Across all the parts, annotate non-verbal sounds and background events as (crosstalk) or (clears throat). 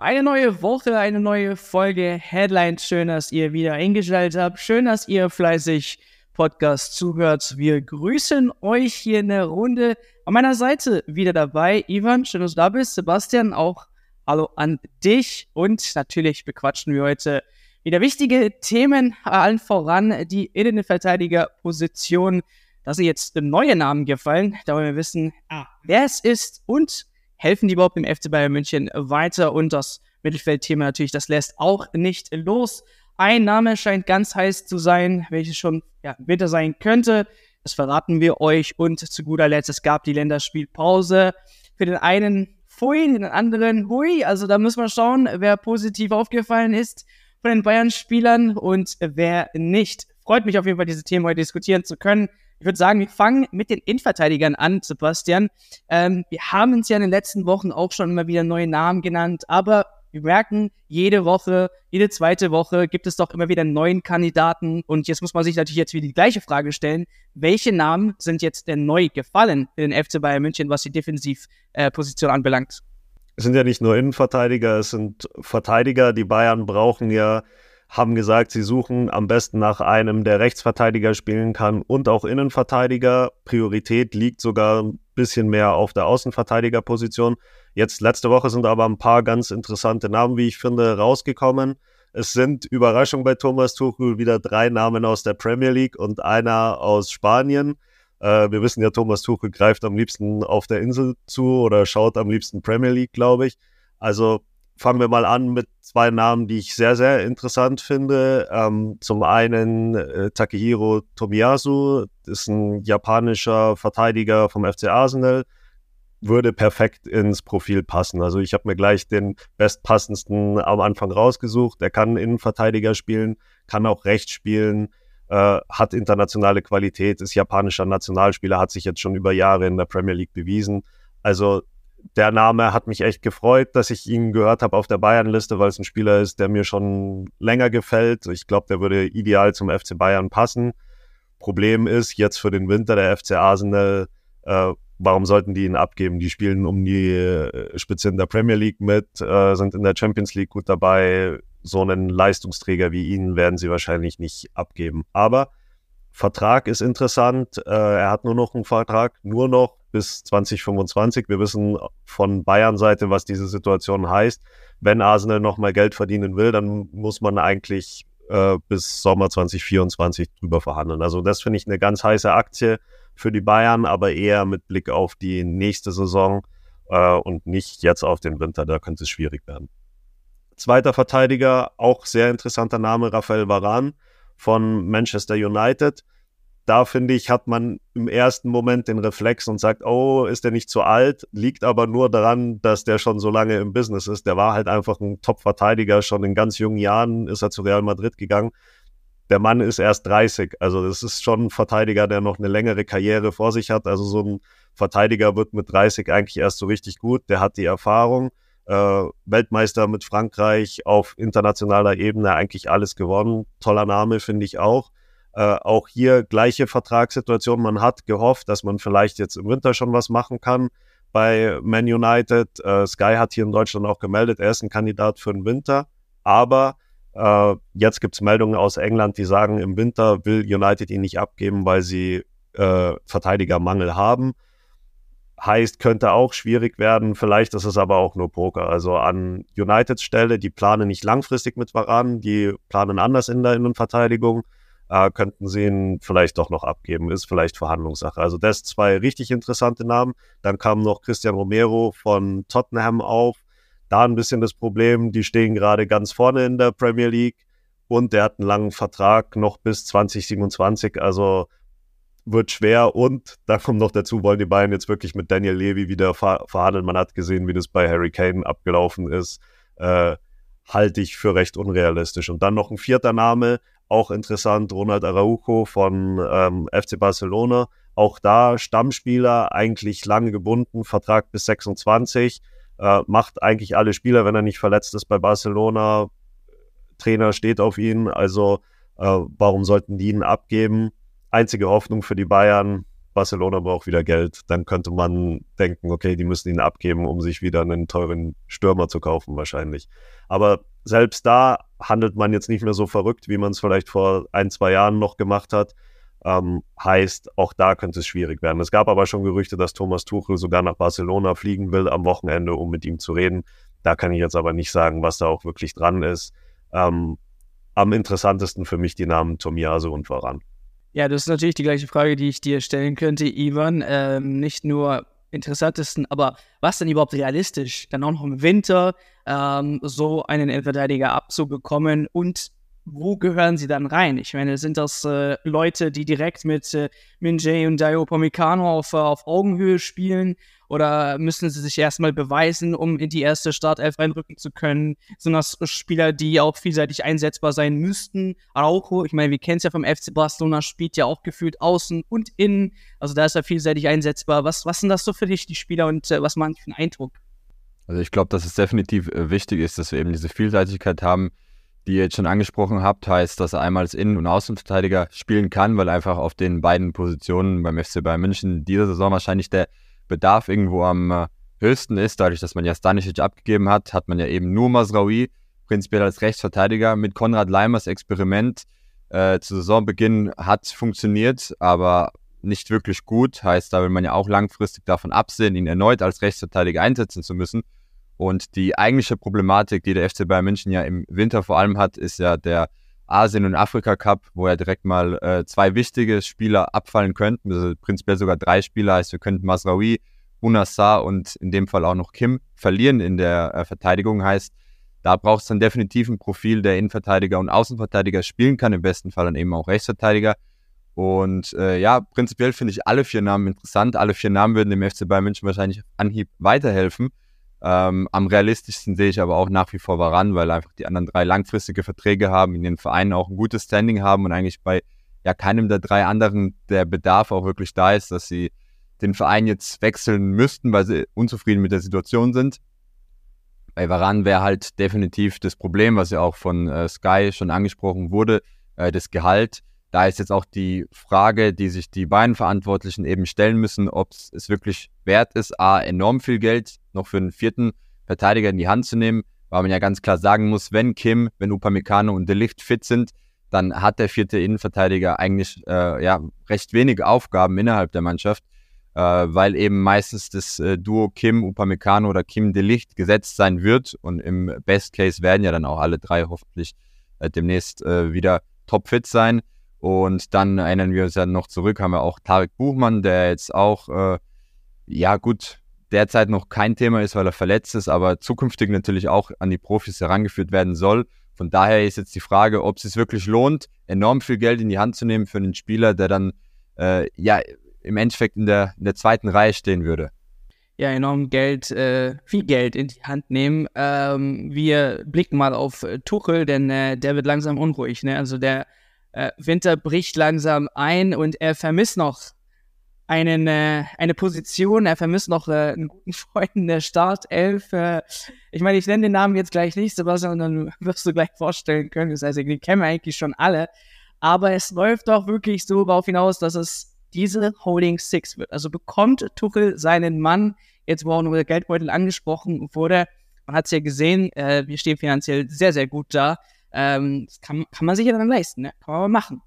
Eine neue Woche, eine neue Folge Headlines. Schön, dass ihr wieder eingeschaltet habt. Schön, dass ihr fleißig Podcast zuhört. Wir grüßen euch hier in der Runde. An meiner Seite wieder dabei. Ivan, schön, dass du da bist. Sebastian, auch hallo an dich. Und natürlich bequatschen wir heute wieder wichtige Themen, allen voran die Innenverteidigerposition. Da sind jetzt neue Namen gefallen. Da wollen wir wissen, ah, wer es ist und helfen die überhaupt im FC Bayern München weiter? Und das Mittelfeldthema natürlich, das lässt auch nicht los. Ein Name scheint ganz heiß zu sein, welches schon ja, Winter sein könnte. Das verraten wir euch. Und zu guter Letzt, es gab die Länderspielpause. Für den einen Pfui, den anderen Hui. Also da müssen wir schauen, wer positiv aufgefallen ist von den Bayern-Spielern und wer nicht. Freut mich auf jeden Fall, diese Themen heute diskutieren zu können. Ich würde sagen, wir fangen mit den Innenverteidigern an, Sebastian. Ähm, wir haben uns ja in den letzten Wochen auch schon immer wieder neue Namen genannt, aber wir merken, jede Woche, jede zweite Woche gibt es doch immer wieder neuen Kandidaten. Und jetzt muss man sich natürlich jetzt wieder die gleiche Frage stellen. Welche Namen sind jetzt denn neu gefallen für den FC Bayern München, was die Defensivposition äh, anbelangt? Es sind ja nicht nur Innenverteidiger, es sind Verteidiger. Die Bayern brauchen ja haben gesagt, sie suchen am besten nach einem, der Rechtsverteidiger spielen kann und auch Innenverteidiger. Priorität liegt sogar ein bisschen mehr auf der Außenverteidigerposition. Jetzt letzte Woche sind aber ein paar ganz interessante Namen, wie ich finde, rausgekommen. Es sind Überraschung bei Thomas Tuchel wieder drei Namen aus der Premier League und einer aus Spanien. Äh, wir wissen ja, Thomas Tuchel greift am liebsten auf der Insel zu oder schaut am liebsten Premier League, glaube ich. Also fangen wir mal an mit zwei Namen, die ich sehr, sehr interessant finde. Ähm, zum einen äh, Takehiro Tomiyasu, ist ein japanischer Verteidiger vom FC Arsenal, würde perfekt ins Profil passen. Also ich habe mir gleich den bestpassendsten am Anfang rausgesucht. Er kann Innenverteidiger spielen, kann auch rechts spielen, äh, hat internationale Qualität, ist japanischer Nationalspieler, hat sich jetzt schon über Jahre in der Premier League bewiesen. Also der Name hat mich echt gefreut, dass ich ihn gehört habe auf der Bayern-Liste, weil es ein Spieler ist, der mir schon länger gefällt. Ich glaube, der würde ideal zum FC Bayern passen. Problem ist jetzt für den Winter der FC Arsenal, äh, warum sollten die ihn abgeben? Die spielen um die äh, Spitze in der Premier League mit, äh, sind in der Champions League gut dabei. So einen Leistungsträger wie ihn werden sie wahrscheinlich nicht abgeben. Aber Vertrag ist interessant. Äh, er hat nur noch einen Vertrag, nur noch bis 2025. Wir wissen von Bayern-Seite, was diese Situation heißt. Wenn Arsenal nochmal Geld verdienen will, dann muss man eigentlich äh, bis Sommer 2024 drüber verhandeln. Also das finde ich eine ganz heiße Aktie für die Bayern, aber eher mit Blick auf die nächste Saison äh, und nicht jetzt auf den Winter. Da könnte es schwierig werden. Zweiter Verteidiger, auch sehr interessanter Name, Raphael Varan von Manchester United da finde ich, hat man im ersten Moment den Reflex und sagt, oh, ist der nicht zu alt? Liegt aber nur daran, dass der schon so lange im Business ist. Der war halt einfach ein Top-Verteidiger. Schon in ganz jungen Jahren ist er zu Real Madrid gegangen. Der Mann ist erst 30. Also das ist schon ein Verteidiger, der noch eine längere Karriere vor sich hat. Also so ein Verteidiger wird mit 30 eigentlich erst so richtig gut. Der hat die Erfahrung. Äh, Weltmeister mit Frankreich auf internationaler Ebene eigentlich alles gewonnen. Toller Name, finde ich auch. Äh, auch hier gleiche Vertragssituation. Man hat gehofft, dass man vielleicht jetzt im Winter schon was machen kann bei Man United. Äh, Sky hat hier in Deutschland auch gemeldet, er ist ein Kandidat für den Winter. Aber äh, jetzt gibt es Meldungen aus England, die sagen, im Winter will United ihn nicht abgeben, weil sie äh, Verteidigermangel haben. Heißt, könnte auch schwierig werden. Vielleicht ist es aber auch nur Poker. Also an Uniteds Stelle, die planen nicht langfristig mit Varan, die planen anders in der Innenverteidigung äh, könnten sie ihn vielleicht doch noch abgeben. Ist vielleicht Verhandlungssache. Also das zwei richtig interessante Namen. Dann kam noch Christian Romero von Tottenham auf. Da ein bisschen das Problem, die stehen gerade ganz vorne in der Premier League und der hat einen langen Vertrag noch bis 2027. Also wird schwer und da kommt noch dazu, wollen die Bayern jetzt wirklich mit Daniel Levy wieder ver verhandeln. Man hat gesehen, wie das bei Harry Kane abgelaufen ist. Äh, halte ich für recht unrealistisch. Und dann noch ein vierter Name, auch interessant, Ronald Araujo von ähm, FC Barcelona. Auch da Stammspieler, eigentlich lange gebunden, Vertrag bis 26. Äh, macht eigentlich alle Spieler, wenn er nicht verletzt ist bei Barcelona. Trainer steht auf ihn, also äh, warum sollten die ihn abgeben? Einzige Hoffnung für die Bayern, Barcelona braucht wieder Geld, dann könnte man denken, okay, die müssen ihn abgeben, um sich wieder einen teuren Stürmer zu kaufen, wahrscheinlich. Aber selbst da handelt man jetzt nicht mehr so verrückt, wie man es vielleicht vor ein, zwei Jahren noch gemacht hat. Ähm, heißt, auch da könnte es schwierig werden. Es gab aber schon Gerüchte, dass Thomas Tuchel sogar nach Barcelona fliegen will am Wochenende, um mit ihm zu reden. Da kann ich jetzt aber nicht sagen, was da auch wirklich dran ist. Ähm, am interessantesten für mich die Namen Tomiaso und Varan. Ja, das ist natürlich die gleiche Frage, die ich dir stellen könnte, Ivan. Ähm, nicht nur interessantesten, aber was denn überhaupt realistisch, dann auch noch im Winter ähm, so einen Innenverteidiger abzubekommen und wo gehören sie dann rein? Ich meine, sind das äh, Leute, die direkt mit äh, Minjay und Dayo Pomicano auf, äh, auf Augenhöhe spielen? Oder müssen sie sich erstmal beweisen, um in die erste Startelf reinrücken zu können? Sind das Spieler, die auch vielseitig einsetzbar sein müssten? Araujo, ich meine, wir kennen es ja vom FC Barcelona, spielt ja auch gefühlt außen und innen. Also da ist er vielseitig einsetzbar. Was, was sind das so für dich, die Spieler, und äh, was die für einen Eindruck? Also ich glaube, dass es definitiv äh, wichtig ist, dass wir eben diese Vielseitigkeit haben die ihr jetzt schon angesprochen habt, heißt, dass er einmal als Innen- und Außenverteidiger spielen kann, weil einfach auf den beiden Positionen beim FC Bayern München dieser Saison wahrscheinlich der Bedarf irgendwo am äh, höchsten ist. Dadurch, dass man ja Stanisic abgegeben hat, hat man ja eben nur Masraoui prinzipiell als Rechtsverteidiger mit Konrad Leimers Experiment äh, zu Saisonbeginn hat funktioniert, aber nicht wirklich gut. Heißt, da will man ja auch langfristig davon absehen, ihn erneut als Rechtsverteidiger einsetzen zu müssen. Und die eigentliche Problematik, die der FC Bayern München ja im Winter vor allem hat, ist ja der Asien- und Afrika-Cup, wo ja direkt mal äh, zwei wichtige Spieler abfallen könnten, also prinzipiell sogar drei Spieler, heißt wir könnten Masraoui, Bunassar und in dem Fall auch noch Kim verlieren in der äh, Verteidigung, heißt, da braucht es dann definitiv ein Profil, der Innenverteidiger und Außenverteidiger spielen kann, im besten Fall dann eben auch Rechtsverteidiger. Und äh, ja, prinzipiell finde ich alle vier Namen interessant. Alle vier Namen würden dem FC Bayern München wahrscheinlich Anhieb weiterhelfen. Ähm, am realistischsten sehe ich aber auch nach wie vor Varan, weil einfach die anderen drei langfristige Verträge haben, in den Vereinen auch ein gutes Standing haben und eigentlich bei ja keinem der drei anderen der Bedarf auch wirklich da ist, dass sie den Verein jetzt wechseln müssten, weil sie unzufrieden mit der Situation sind. Bei Varan wäre halt definitiv das Problem, was ja auch von äh, Sky schon angesprochen wurde, äh, das Gehalt. Da ist jetzt auch die Frage, die sich die beiden Verantwortlichen eben stellen müssen, ob es wirklich wert ist, A, enorm viel Geld noch für einen vierten Verteidiger in die Hand zu nehmen, weil man ja ganz klar sagen muss, wenn Kim, wenn Upamecano und Delicht fit sind, dann hat der vierte Innenverteidiger eigentlich äh, ja, recht wenige Aufgaben innerhalb der Mannschaft, äh, weil eben meistens das äh, Duo Kim, Upamecano oder Kim Delicht gesetzt sein wird und im Best Case werden ja dann auch alle drei hoffentlich äh, demnächst äh, wieder topfit sein. Und dann erinnern wir uns ja noch zurück, haben wir auch Tarek Buchmann, der jetzt auch, äh, ja gut, derzeit noch kein Thema ist, weil er verletzt ist, aber zukünftig natürlich auch an die Profis herangeführt werden soll. Von daher ist jetzt die Frage, ob es sich wirklich lohnt, enorm viel Geld in die Hand zu nehmen für einen Spieler, der dann äh, ja im Endeffekt in der, in der zweiten Reihe stehen würde. Ja, enorm Geld, äh, viel Geld in die Hand nehmen. Ähm, wir blicken mal auf äh, Tuchel, denn äh, der wird langsam unruhig. Ne? Also der äh, Winter bricht langsam ein und er vermisst noch einen, äh, eine Position, er vermisst noch äh, einen guten Freund in der Startelf. Äh, ich meine, ich nenne den Namen jetzt gleich nicht, Sebastian, dann (laughs) wirst du gleich vorstellen können. Das heißt, die kennen wir eigentlich schon alle. Aber es läuft doch wirklich so darauf hinaus, dass es diese Holding Six wird. Also bekommt Tuchel seinen Mann, jetzt wo auch nur der Geldbeutel angesprochen wurde, man hat es ja gesehen, äh, wir stehen finanziell sehr, sehr gut da. Ähm, das kann, kann man sich ja dann leisten, ne? kann man mal machen.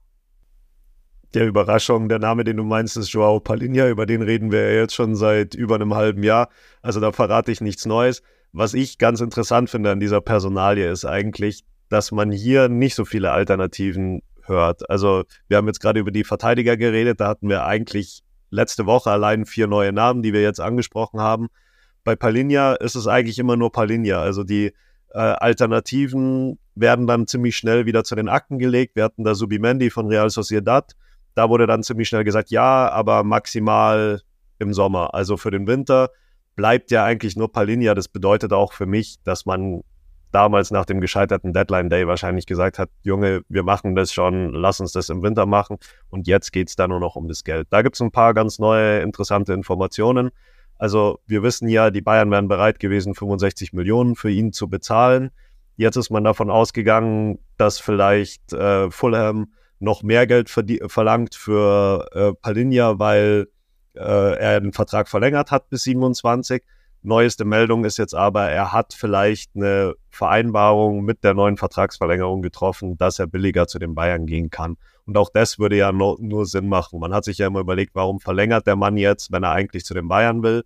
Der Überraschung, der Name, den du meinst, ist Joao Palinha, über den reden wir ja jetzt schon seit über einem halben Jahr. Also da verrate ich nichts Neues. Was ich ganz interessant finde an dieser Personalie ist eigentlich, dass man hier nicht so viele Alternativen hört. Also wir haben jetzt gerade über die Verteidiger geredet, da hatten wir eigentlich letzte Woche allein vier neue Namen, die wir jetzt angesprochen haben. Bei Palinha ist es eigentlich immer nur Palinha. Also die äh, Alternativen werden dann ziemlich schnell wieder zu den Akten gelegt. Wir hatten da Subimendi von Real Sociedad. Da wurde dann ziemlich schnell gesagt, ja, aber maximal im Sommer. Also für den Winter bleibt ja eigentlich nur Palinja. Das bedeutet auch für mich, dass man damals nach dem gescheiterten Deadline Day wahrscheinlich gesagt hat, Junge, wir machen das schon, lass uns das im Winter machen. Und jetzt geht's da nur noch um das Geld. Da gibt's ein paar ganz neue, interessante Informationen. Also wir wissen ja, die Bayern wären bereit gewesen, 65 Millionen für ihn zu bezahlen. Jetzt ist man davon ausgegangen, dass vielleicht äh, Fulham noch mehr Geld verlangt für äh, Palinja, weil äh, er den Vertrag verlängert hat bis 27. Neueste Meldung ist jetzt aber, er hat vielleicht eine Vereinbarung mit der neuen Vertragsverlängerung getroffen, dass er billiger zu den Bayern gehen kann. Und auch das würde ja no, nur Sinn machen. Man hat sich ja immer überlegt, warum verlängert der Mann jetzt, wenn er eigentlich zu den Bayern will.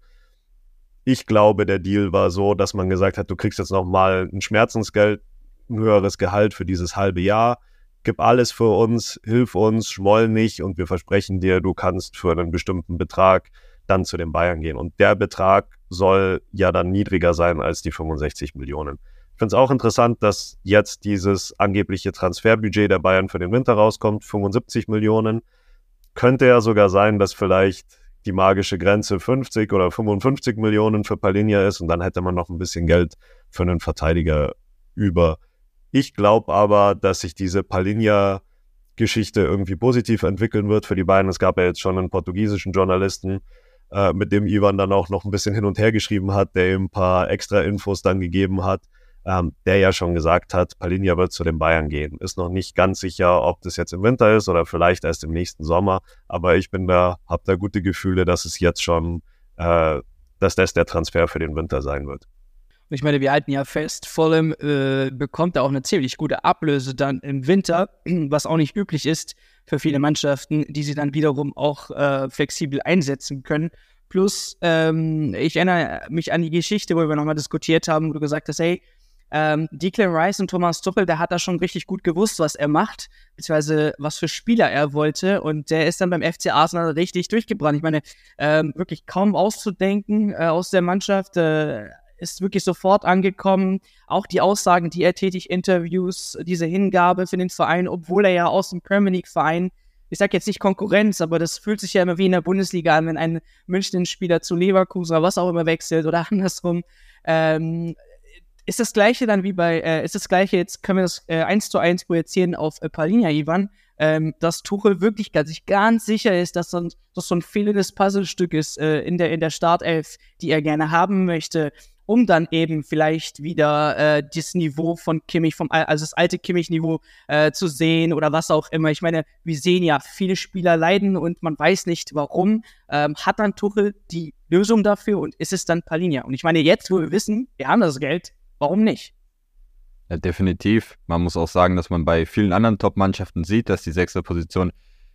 Ich glaube, der Deal war so, dass man gesagt hat, du kriegst jetzt nochmal ein Schmerzensgeld, ein höheres Gehalt für dieses halbe Jahr. Gib alles für uns, hilf uns, schmoll nicht und wir versprechen dir, du kannst für einen bestimmten Betrag dann zu den Bayern gehen. Und der Betrag soll ja dann niedriger sein als die 65 Millionen. Ich finde es auch interessant, dass jetzt dieses angebliche Transferbudget der Bayern für den Winter rauskommt, 75 Millionen. Könnte ja sogar sein, dass vielleicht die magische Grenze 50 oder 55 Millionen für Palinja ist und dann hätte man noch ein bisschen Geld für einen Verteidiger über. Ich glaube aber, dass sich diese Palinja Geschichte irgendwie positiv entwickeln wird für die Bayern. Es gab ja jetzt schon einen portugiesischen Journalisten, äh, mit dem Ivan dann auch noch ein bisschen hin und her geschrieben hat, der ihm ein paar extra Infos dann gegeben hat, ähm, der ja schon gesagt hat, Palinja wird zu den Bayern gehen. Ist noch nicht ganz sicher, ob das jetzt im Winter ist oder vielleicht erst im nächsten Sommer, aber ich bin da, habe da gute Gefühle, dass es jetzt schon, äh, dass das der Transfer für den Winter sein wird. Ich meine, wir halten ja fest, allem äh, bekommt er auch eine ziemlich gute Ablöse dann im Winter, (clears throat) was auch nicht üblich ist für viele Mannschaften, die sie dann wiederum auch äh, flexibel einsetzen können. Plus, ähm, ich erinnere mich an die Geschichte, wo wir nochmal diskutiert haben, wo du gesagt hast, hey, ähm, Declan Rice und Thomas Tuchel, der hat da schon richtig gut gewusst, was er macht, beziehungsweise was für Spieler er wollte. Und der ist dann beim FC Arsenal richtig durchgebrannt. Ich meine, ähm, wirklich kaum auszudenken äh, aus der Mannschaft. Äh, ist wirklich sofort angekommen. Auch die Aussagen, die er tätigt, Interviews, diese Hingabe für den Verein, obwohl er ja aus dem Premier League Verein, ich sag jetzt nicht Konkurrenz, aber das fühlt sich ja immer wie in der Bundesliga an, wenn ein München-Spieler zu Leverkusen oder was auch immer wechselt oder (laughs) andersrum. Ähm, ist das gleiche dann wie bei, äh, ist das gleiche, jetzt können wir das äh, eins zu eins projizieren auf äh, Palinja Ivan, ähm, dass Tuchel wirklich ganz, sich ganz sicher ist, dass, dass so ein fehlendes Puzzlestück ist äh, in, der, in der Startelf, die er gerne haben möchte um dann eben vielleicht wieder äh, das Niveau von Kimmich, vom, also das alte Kimmich-Niveau äh, zu sehen oder was auch immer. Ich meine, wir sehen ja, viele Spieler leiden und man weiß nicht warum. Ähm, hat dann Tuchel die Lösung dafür und ist es dann Palinja? Und ich meine, jetzt, wo wir wissen, wir haben das Geld, warum nicht? Ja, definitiv. Man muss auch sagen, dass man bei vielen anderen Top-Mannschaften sieht, dass die Sechser-Position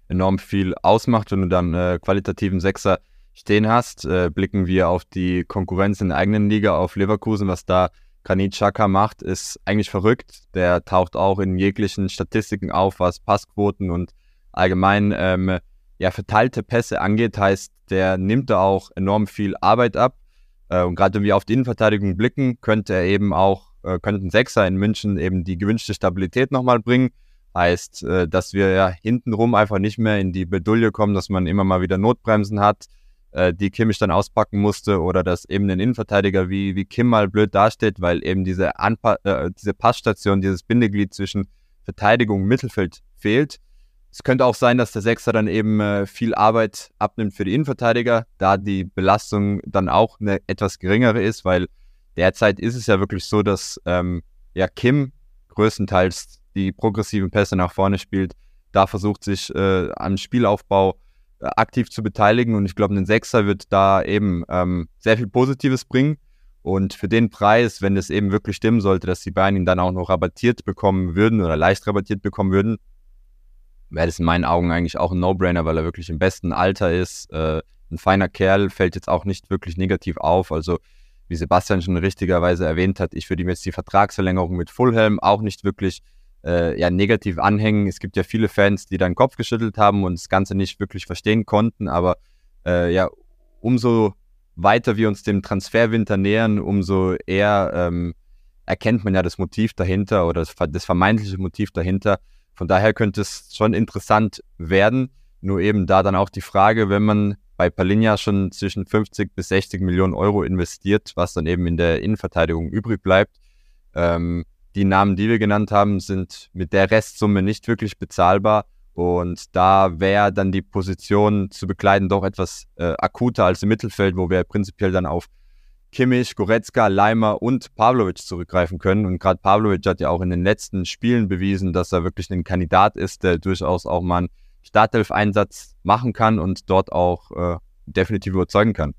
enorm viel ausmacht, du dann äh, qualitativen Sechser stehen hast, äh, blicken wir auf die Konkurrenz in der eigenen Liga, auf Leverkusen, was da Granit Xhaka macht, ist eigentlich verrückt. Der taucht auch in jeglichen Statistiken auf, was Passquoten und allgemein ähm, ja, verteilte Pässe angeht. Heißt, der nimmt da auch enorm viel Arbeit ab. Äh, und gerade wenn wir auf die Innenverteidigung blicken, könnte er eben auch, äh, könnten Sechser in München eben die gewünschte Stabilität nochmal bringen. Heißt, äh, dass wir ja hintenrum einfach nicht mehr in die Bedulie kommen, dass man immer mal wieder Notbremsen hat äh, die Kimmich dann auspacken musste oder dass eben ein Innenverteidiger wie, wie Kim mal blöd dasteht, weil eben diese, Anpa äh, diese Passstation, dieses Bindeglied zwischen Verteidigung und Mittelfeld fehlt. Es könnte auch sein, dass der Sechser dann eben äh, viel Arbeit abnimmt für die Innenverteidiger, da die Belastung dann auch eine etwas geringere ist, weil derzeit ist es ja wirklich so, dass ähm, ja Kim größtenteils die progressiven Pässe nach vorne spielt, da versucht sich äh, am Spielaufbau aktiv zu beteiligen. Und ich glaube, ein Sechser wird da eben ähm, sehr viel Positives bringen. Und für den Preis, wenn es eben wirklich stimmen sollte, dass die Bayern ihn dann auch noch rabattiert bekommen würden oder leicht rabattiert bekommen würden, wäre das in meinen Augen eigentlich auch ein No-Brainer, weil er wirklich im besten Alter ist. Äh, ein feiner Kerl fällt jetzt auch nicht wirklich negativ auf. Also wie Sebastian schon richtigerweise erwähnt hat, ich würde ihm jetzt die Vertragsverlängerung mit Fulham auch nicht wirklich äh, ja, negativ anhängen. Es gibt ja viele Fans, die dann Kopf geschüttelt haben und das Ganze nicht wirklich verstehen konnten, aber äh, ja, umso weiter wir uns dem Transferwinter nähern, umso eher ähm, erkennt man ja das Motiv dahinter oder das, vermeintliche Motiv dahinter. Von daher könnte es schon interessant werden. Nur eben da dann auch die Frage, wenn man bei Palinja schon zwischen 50 bis 60 Millionen Euro investiert, was dann eben in der Innenverteidigung übrig bleibt, ähm, die Namen, die wir genannt haben, sind mit der Restsumme nicht wirklich bezahlbar. Und da wäre dann die Position zu bekleiden doch etwas äh, akuter als im Mittelfeld, wo wir prinzipiell dann auf Kimmich, Goretzka, Leimer und Pavlovic zurückgreifen können. Und gerade Pavlovic hat ja auch in den letzten Spielen bewiesen, dass er wirklich ein Kandidat ist, der durchaus auch mal einen Startelf-Einsatz machen kann und dort auch äh, definitiv überzeugen kann.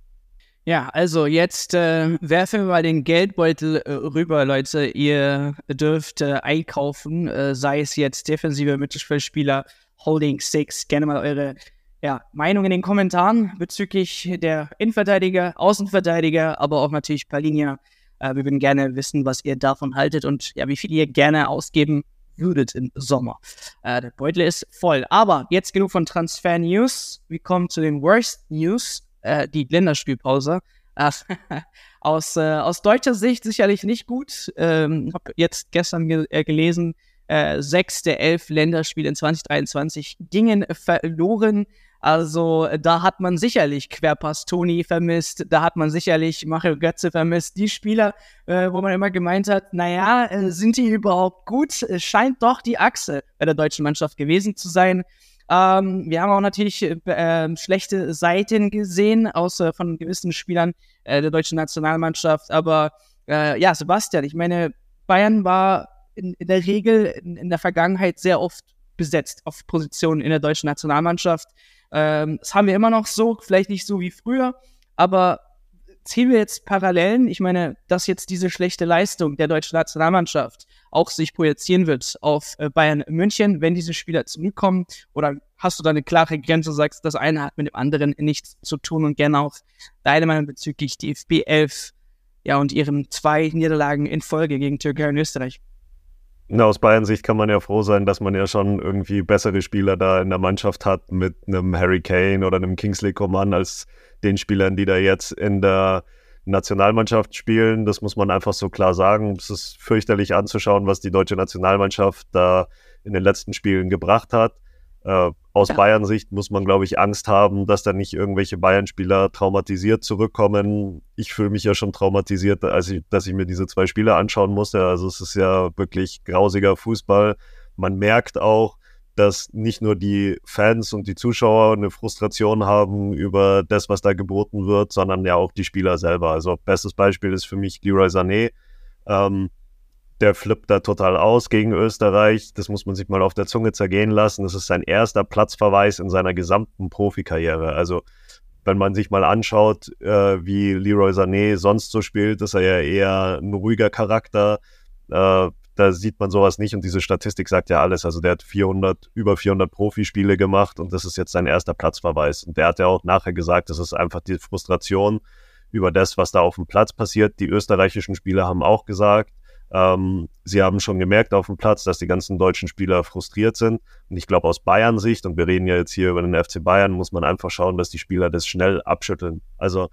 Ja, also jetzt äh, werfen wir mal den Geldbeutel äh, rüber, Leute. Ihr dürft äh, einkaufen, äh, sei es jetzt defensive Mittelfeldspieler, Holding Six. Gerne mal eure ja, Meinung in den Kommentaren bezüglich der Innenverteidiger, Außenverteidiger, aber auch natürlich Palinia. Äh, wir würden gerne wissen, was ihr davon haltet und ja, wie viel ihr gerne ausgeben würdet im Sommer. Äh, der Beutel ist voll. Aber jetzt genug von Transfer News. Wir kommen zu den Worst News äh, die Länderspielpause. Äh, (laughs) aus, äh, aus deutscher Sicht sicherlich nicht gut. Ähm, habe jetzt gestern ge äh, gelesen, äh, sechs der elf Länderspiele in 2023 gingen verloren. Also da hat man sicherlich Querpass Toni vermisst, da hat man sicherlich Mario Götze vermisst. Die Spieler, äh, wo man immer gemeint hat, naja, äh, sind die überhaupt gut? Es scheint doch die Achse bei der deutschen Mannschaft gewesen zu sein. Ähm, wir haben auch natürlich äh, ähm, schlechte Seiten gesehen, außer von gewissen Spielern äh, der deutschen Nationalmannschaft. Aber äh, ja, Sebastian, ich meine, Bayern war in, in der Regel in, in, der Vergangenheit sehr oft besetzt auf Positionen in der deutschen Nationalmannschaft. Ähm, das haben wir immer noch so, vielleicht nicht so wie früher, aber ziehen wir jetzt Parallelen. Ich meine, dass jetzt diese schlechte Leistung der deutschen Nationalmannschaft auch sich projizieren wird auf äh, Bayern München, wenn diese Spieler zurückkommen? Oder hast du da eine klare Grenze, sagst, das eine hat mit dem anderen nichts zu tun und gerne auch deine Meinung bezüglich DFB 11 ja, und ihren zwei Niederlagen in Folge gegen Türkei und Österreich? Na, aus Bayern Sicht kann man ja froh sein, dass man ja schon irgendwie bessere Spieler da in der Mannschaft hat mit einem Harry Kane oder einem Kingsley Coman als den Spielern, die da jetzt in der Nationalmannschaft spielen. Das muss man einfach so klar sagen. Es ist fürchterlich anzuschauen, was die deutsche Nationalmannschaft da in den letzten Spielen gebracht hat. Äh, aus ja. Bayern-Sicht muss man, glaube ich, Angst haben, dass da nicht irgendwelche Bayern-Spieler traumatisiert zurückkommen. Ich fühle mich ja schon traumatisiert, als ich, dass ich mir diese zwei Spiele anschauen musste. Also es ist ja wirklich grausiger Fußball. Man merkt auch, dass nicht nur die Fans und die Zuschauer eine Frustration haben über das, was da geboten wird, sondern ja auch die Spieler selber. Also bestes Beispiel ist für mich Leroy Sané. Ähm, der flippt da total aus gegen Österreich. Das muss man sich mal auf der Zunge zergehen lassen. Das ist sein erster Platzverweis in seiner gesamten Profikarriere. Also wenn man sich mal anschaut, äh, wie Leroy Sané sonst so spielt, ist er ja eher ein ruhiger Charakter. Äh, da sieht man sowas nicht und diese Statistik sagt ja alles. Also der hat 400, über 400 Profispiele gemacht und das ist jetzt sein erster Platzverweis. Und der hat ja auch nachher gesagt, das ist einfach die Frustration über das, was da auf dem Platz passiert. Die österreichischen Spieler haben auch gesagt, ähm, sie haben schon gemerkt auf dem Platz, dass die ganzen deutschen Spieler frustriert sind. Und ich glaube, aus Bayern-Sicht, und wir reden ja jetzt hier über den FC Bayern, muss man einfach schauen, dass die Spieler das schnell abschütteln. Also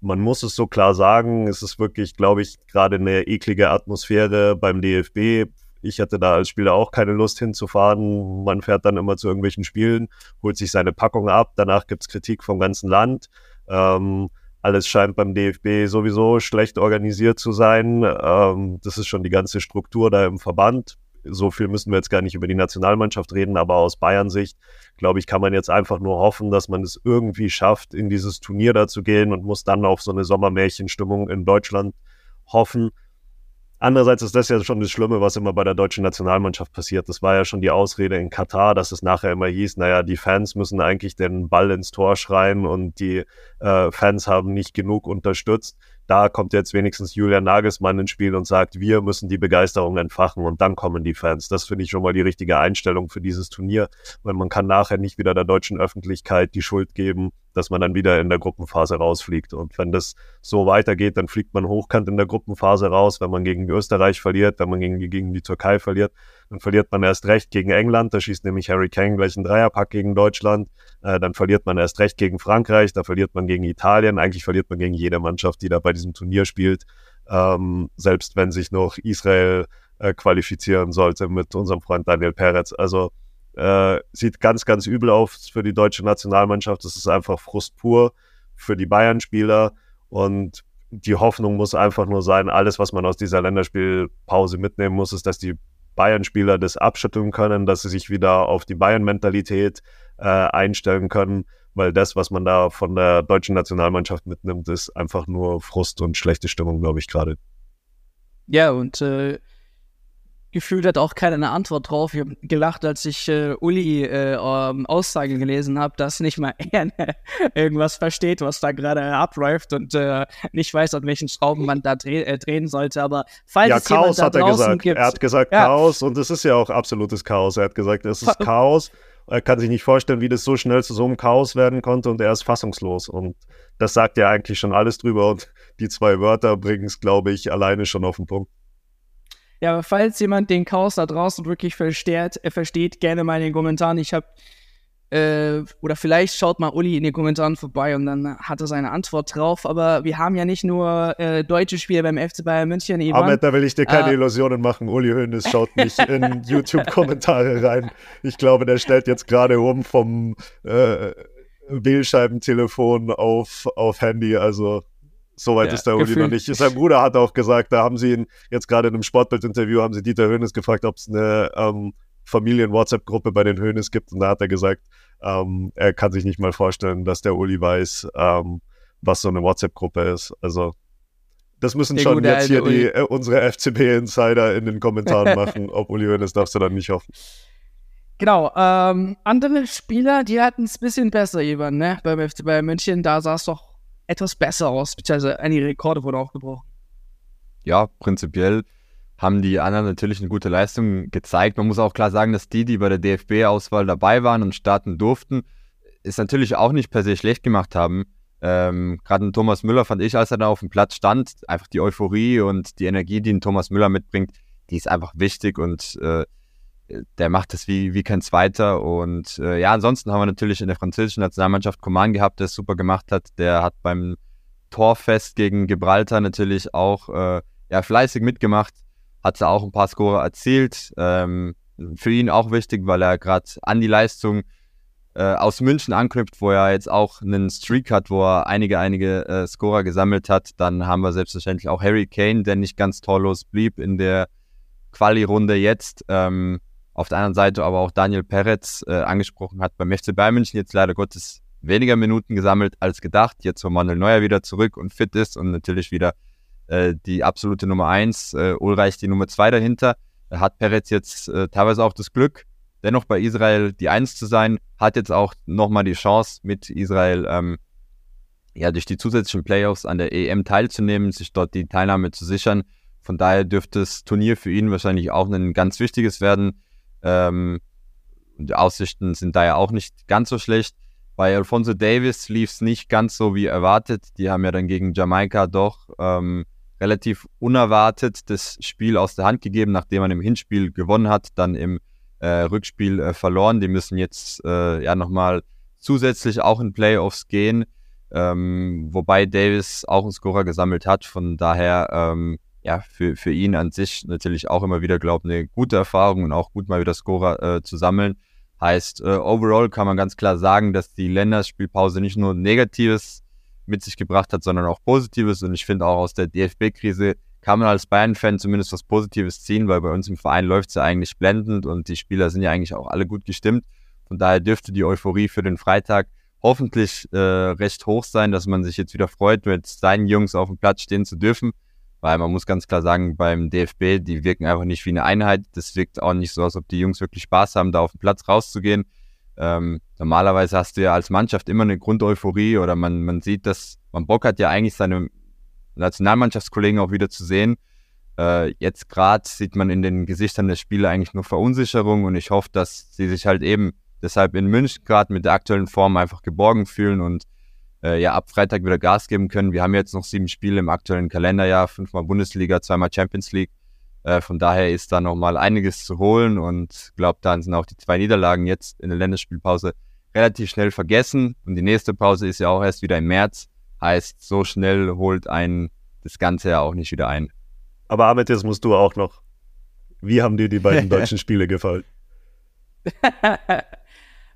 man muss es so klar sagen, es ist wirklich, glaube ich, gerade eine eklige Atmosphäre beim DFB. Ich hatte da als Spieler auch keine Lust hinzufahren. Man fährt dann immer zu irgendwelchen Spielen, holt sich seine Packung ab, danach gibt es Kritik vom ganzen Land. Ähm, alles scheint beim DFB sowieso schlecht organisiert zu sein. Ähm, das ist schon die ganze Struktur da im Verband so viel müssen wir jetzt gar nicht über die Nationalmannschaft reden, aber aus Bayern-Sicht, glaube ich, kann man jetzt einfach nur hoffen, dass man es irgendwie schafft, in dieses Turnier da zu gehen und muss dann auf so eine Sommermärchenstimmung in Deutschland hoffen. Andererseits ist das ja schon das Schlimme, was immer bei der deutschen Nationalmannschaft passiert. Das war ja schon die Ausrede in Katar, dass es nachher immer hieß, naja, die Fans müssen eigentlich den Ball ins Tor schreien und die äh, Fans haben nicht genug unterstützt da kommt jetzt wenigstens Julian Nagelsmann ins Spiel und sagt, wir müssen die Begeisterung entfachen und dann kommen die Fans. Das finde ich schon mal die richtige Einstellung für dieses Turnier, weil man kann nachher nicht wieder der deutschen Öffentlichkeit die Schuld geben, dass man dann wieder in der Gruppenphase rausfliegt. Und wenn das so weitergeht, dann fliegt man hochkant in der Gruppenphase raus, wenn man gegen Österreich verliert, wenn man gegen, gegen die Türkei verliert, dann verliert man erst recht gegen England, da schießt nämlich Harry Kane gleich einen Dreierpack gegen Deutschland, äh, dann verliert man erst recht gegen Frankreich, da verliert man gegen Italien, eigentlich verliert man gegen jede Mannschaft, die da bei diesem Turnier spielt, ähm, selbst wenn sich noch Israel äh, qualifizieren sollte mit unserem Freund Daniel Peretz. Also äh, sieht ganz, ganz übel aus für die deutsche Nationalmannschaft. Das ist einfach Frust pur für die Bayern-Spieler. Und die Hoffnung muss einfach nur sein, alles, was man aus dieser Länderspielpause mitnehmen muss, ist, dass die Bayern-Spieler das abschütteln können, dass sie sich wieder auf die Bayern-Mentalität äh, einstellen können, weil das, was man da von der deutschen Nationalmannschaft mitnimmt, ist einfach nur Frust und schlechte Stimmung, glaube ich, gerade. Ja, und äh, gefühlt hat auch keiner eine Antwort drauf. Ich habe gelacht, als ich äh, Uli äh, ähm, Aussage gelesen habe, dass nicht mal (laughs) er irgendwas versteht, was da gerade abläuft und äh, nicht weiß, an welchen Schrauben man da dreh, äh, drehen sollte. Aber falls ja, es Chaos hat er gesagt. gibt, Er hat gesagt Ja. Chaos und es ist ja auch absolutes Chaos. Er hat gesagt, es ist Chaos. Er kann sich nicht vorstellen, wie das so schnell zu so einem Chaos werden konnte und er ist fassungslos. Und das sagt ja eigentlich schon alles drüber und die zwei Wörter bringen es, glaube ich, alleine schon auf den Punkt. Ja, aber falls jemand den Chaos da draußen wirklich versteht, äh, versteht gerne mal in den Kommentaren. Ich habe äh, oder vielleicht schaut mal Uli in den Kommentaren vorbei und dann hat er seine Antwort drauf. Aber wir haben ja nicht nur äh, deutsche Spieler beim FC Bayern München. Ivan. Ahmed, da will ich dir keine Ah. Illusionen machen. Uli Hoeneß schaut (laughs) nicht in YouTube-Kommentare rein. Ich glaube, der stellt jetzt gerade um vom äh, Wählscheibentelefon auf, auf Handy. Also soweit Ja, ist der Uli noch nicht. Sein Bruder hat auch gesagt, da haben sie ihn jetzt gerade in einem Sportbild-Interview, haben sie Dieter Hoeneß gefragt, ob es eine ähm, Familien-WhatsApp-Gruppe bei den Hoeneß gibt. Und da hat er gesagt, ähm, er kann sich nicht mal vorstellen, dass der Uli weiß, ähm, was so eine WhatsApp-Gruppe ist. Also das müssen Der schon jetzt hier die, äh, unsere FCB-Insider in den Kommentaren (laughs) machen. Ob Uli Hoeneß darfst du dann nicht hoffen. Genau, ähm, andere Spieler, die hatten es ein bisschen besser, Ivan, ne? Beim FC Bayern München, da sah es doch etwas besser aus, beziehungsweise einige Rekorde wurden auch gebrochen. ja, prinzipiell haben die anderen natürlich eine gute Leistung gezeigt. Man muss auch klar sagen, dass die, die bei der DFB-Auswahl dabei waren und starten durften, es natürlich auch nicht per se schlecht gemacht haben. Ähm, Gerade Thomas Müller fand ich, als er da auf dem Platz stand, einfach die Euphorie und die Energie, die ein Thomas Müller mitbringt, die ist einfach wichtig und äh, der macht das wie, wie kein Zweiter. Und äh, ja, ansonsten haben wir natürlich in der französischen Nationalmannschaft Coman gehabt, der es super gemacht hat. Der hat beim Torfest gegen Gibraltar natürlich auch äh, ja, fleißig mitgemacht, hat da auch ein paar Scorer erzielt. Ähm, für ihn auch wichtig, weil er gerade an die Leistung äh, aus München anknüpft, wo er jetzt auch einen Streak hat, wo er einige, einige äh, Scorer gesammelt hat. Dann haben wir selbstverständlich auch Harry Kane, der nicht ganz torlos blieb in der Quali-Runde jetzt. Ähm, auf der anderen Seite aber auch Daniel Peretz äh, angesprochen hat beim FC Bayern München jetzt leider Gottes weniger Minuten gesammelt als gedacht. Jetzt, wo Manuel Neuer wieder zurück und fit ist und natürlich wieder äh, die absolute Nummer eins, äh, Ulreich die Nummer zwei dahinter, hat Peretz jetzt äh, teilweise auch das Glück, dennoch bei Israel die Eins zu sein, hat jetzt auch nochmal die Chance mit Israel ähm, ja durch die zusätzlichen Playoffs an der EM teilzunehmen, sich dort die Teilnahme zu sichern. Von daher dürfte das Turnier für ihn wahrscheinlich auch ein ganz wichtiges werden. Ähm, die Aussichten sind da ja auch nicht ganz so schlecht. Bei Alfonso Davis lief es nicht ganz so wie erwartet. Die haben ja dann gegen Jamaika doch ähm, relativ unerwartet das Spiel aus der Hand gegeben, nachdem man im Hinspiel gewonnen hat, dann im äh, Rückspiel äh, verloren. Die müssen jetzt äh, ja nochmal zusätzlich auch in Playoffs gehen, ähm, wobei Davis auch einen Scorer gesammelt hat. Von daher ähm, ja für, für ihn an sich natürlich auch immer wieder, glaube eine gute Erfahrung und auch gut mal wieder Scorer äh, zu sammeln. Heißt, äh, overall kann man ganz klar sagen, dass die Länderspielpause nicht nur Negatives mit sich gebracht hat, sondern auch Positives. Und ich finde auch aus der DFB-Krise kann man als Bayern-Fan zumindest was Positives ziehen, weil bei uns im Verein läuft es ja eigentlich blendend und die Spieler sind ja eigentlich auch alle gut gestimmt. Von daher dürfte die Euphorie für den Freitag hoffentlich äh, recht hoch sein, dass man sich jetzt wieder freut, mit seinen Jungs auf dem Platz stehen zu dürfen. Weil man muss ganz klar sagen, beim DFB, die wirken einfach nicht wie eine Einheit. Das wirkt auch nicht so, als ob die Jungs wirklich Spaß haben, da auf den Platz rauszugehen. Ähm, normalerweise hast du ja als Mannschaft immer eine Grundeuphorie oder man, man sieht, dass man Bock hat ja eigentlich seine Nationalmannschaftskollegen auch wieder zu sehen. Äh, jetzt gerade sieht man in den Gesichtern der Spieler eigentlich nur Verunsicherung und ich hoffe, dass sie sich halt eben deshalb in München gerade mit der aktuellen Form einfach geborgen fühlen und äh, ja ab Freitag wieder Gas geben können. Wir haben jetzt noch sieben Spiele im aktuellen Kalenderjahr, fünfmal Bundesliga, zweimal Champions League. Äh, von daher ist da nochmal einiges zu holen und glaube, dann sind auch die zwei Niederlagen jetzt in der Länderspielpause relativ schnell vergessen. Und die nächste Pause ist ja auch erst wieder im März. Heißt, so schnell holt ein das Ganze ja auch nicht wieder ein. Aber Ahmed, jetzt musst du auch noch. Wie haben dir die beiden (laughs) deutschen Spiele gefallen? (laughs)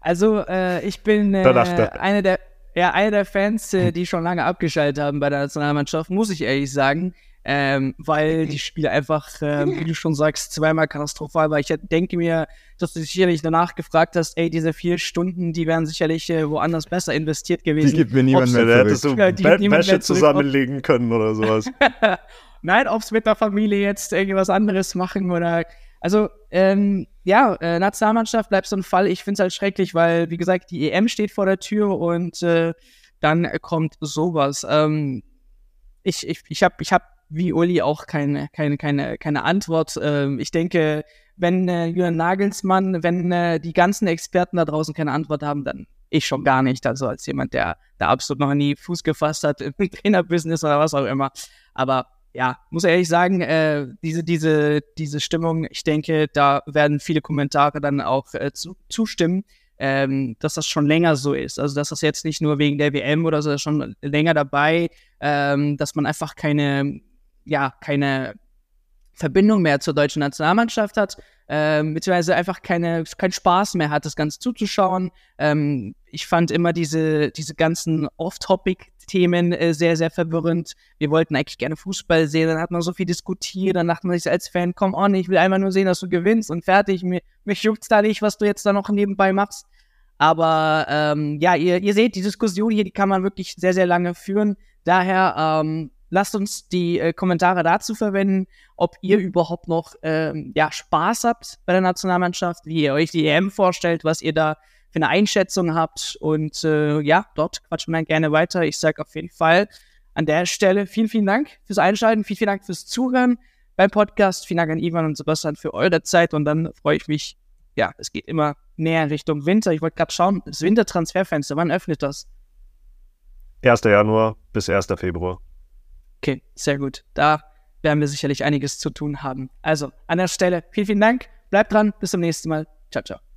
also, äh, ich bin äh, er. einer der, ja, einer der Fans, äh, die schon lange abgeschaltet haben bei der Nationalmannschaft, muss ich ehrlich sagen. Ähm, weil die Spiele einfach, ähm, wie du schon sagst, zweimal katastrophal war. Ich denke mir, dass du sicherlich danach gefragt hast, ey, diese vier Stunden, die wären sicherlich äh, woanders besser investiert gewesen. mir niemand mehr Da hättest du die- Wäsche zusammenlegen können oder sowas. (laughs) Nein, ob es mit der Familie jetzt irgendwas anderes machen oder Also, ähm, ja, äh, Nationalmannschaft bleibt so ein Fall. Ich finde es halt schrecklich, weil, wie gesagt, die EM steht vor der Tür und äh, dann kommt sowas. Ähm, ich ich, ich habe ich hab wie Uli auch keine, keine, keine, keine Antwort. Ähm, ich denke, wenn äh, Jürgen Nagelsmann, wenn äh, die ganzen Experten da draußen keine Antwort haben, dann ich schon gar nicht. Also als jemand, der da absolut noch nie Fuß gefasst hat (laughs) im Trainerbusiness oder was auch immer. Aber ja, muss ehrlich sagen, äh, diese, diese, diese Stimmung, ich denke, da werden viele Kommentare dann auch äh, zu, zustimmen, ähm, dass das schon länger so ist. Also, dass das jetzt nicht nur wegen der WM oder so, schon länger dabei, ähm, dass man einfach keine, ja, keine Verbindung mehr zur deutschen Nationalmannschaft hat, ähm, beziehungsweise einfach keine, keinen Spaß mehr hat, das Ganze zuzuschauen. Ähm, ich fand immer diese, diese ganzen Off-Topic-Themen äh, sehr, sehr verwirrend. Wir wollten eigentlich gerne Fußball sehen, dann hat man so viel diskutiert, dann dachte man sich als Fan, komm on, ich will einfach nur sehen, dass du gewinnst und fertig. Mir, mich juckt's da nicht, was du jetzt da noch nebenbei machst. Aber ähm, ja, ihr, ihr seht, die Diskussion hier, die kann man wirklich sehr, sehr lange führen. Daher ähm, lasst uns die äh, Kommentare dazu verwenden, ob ihr überhaupt noch ähm, ja, Spaß habt bei der Nationalmannschaft, wie ihr euch die EM vorstellt, was ihr da für eine Einschätzung habt. Und äh, ja, dort quatschen wir gerne weiter. Ich sage auf jeden Fall an der Stelle vielen, vielen Dank fürs Einschalten, vielen, vielen Dank fürs Zuhören beim Podcast. Vielen Dank an Ivan und Sebastian für eure Zeit. Und dann freue ich mich, ja, es geht immer näher Richtung Winter. Ich wollte gerade schauen, das Wintertransferfenster, wann öffnet das? 1. Januar bis 1. Februar. Okay, sehr gut. Da werden wir sicherlich einiges zu tun haben. Also an der Stelle vielen, vielen Dank. Bleibt dran. Bis zum nächsten Mal. Ciao, ciao.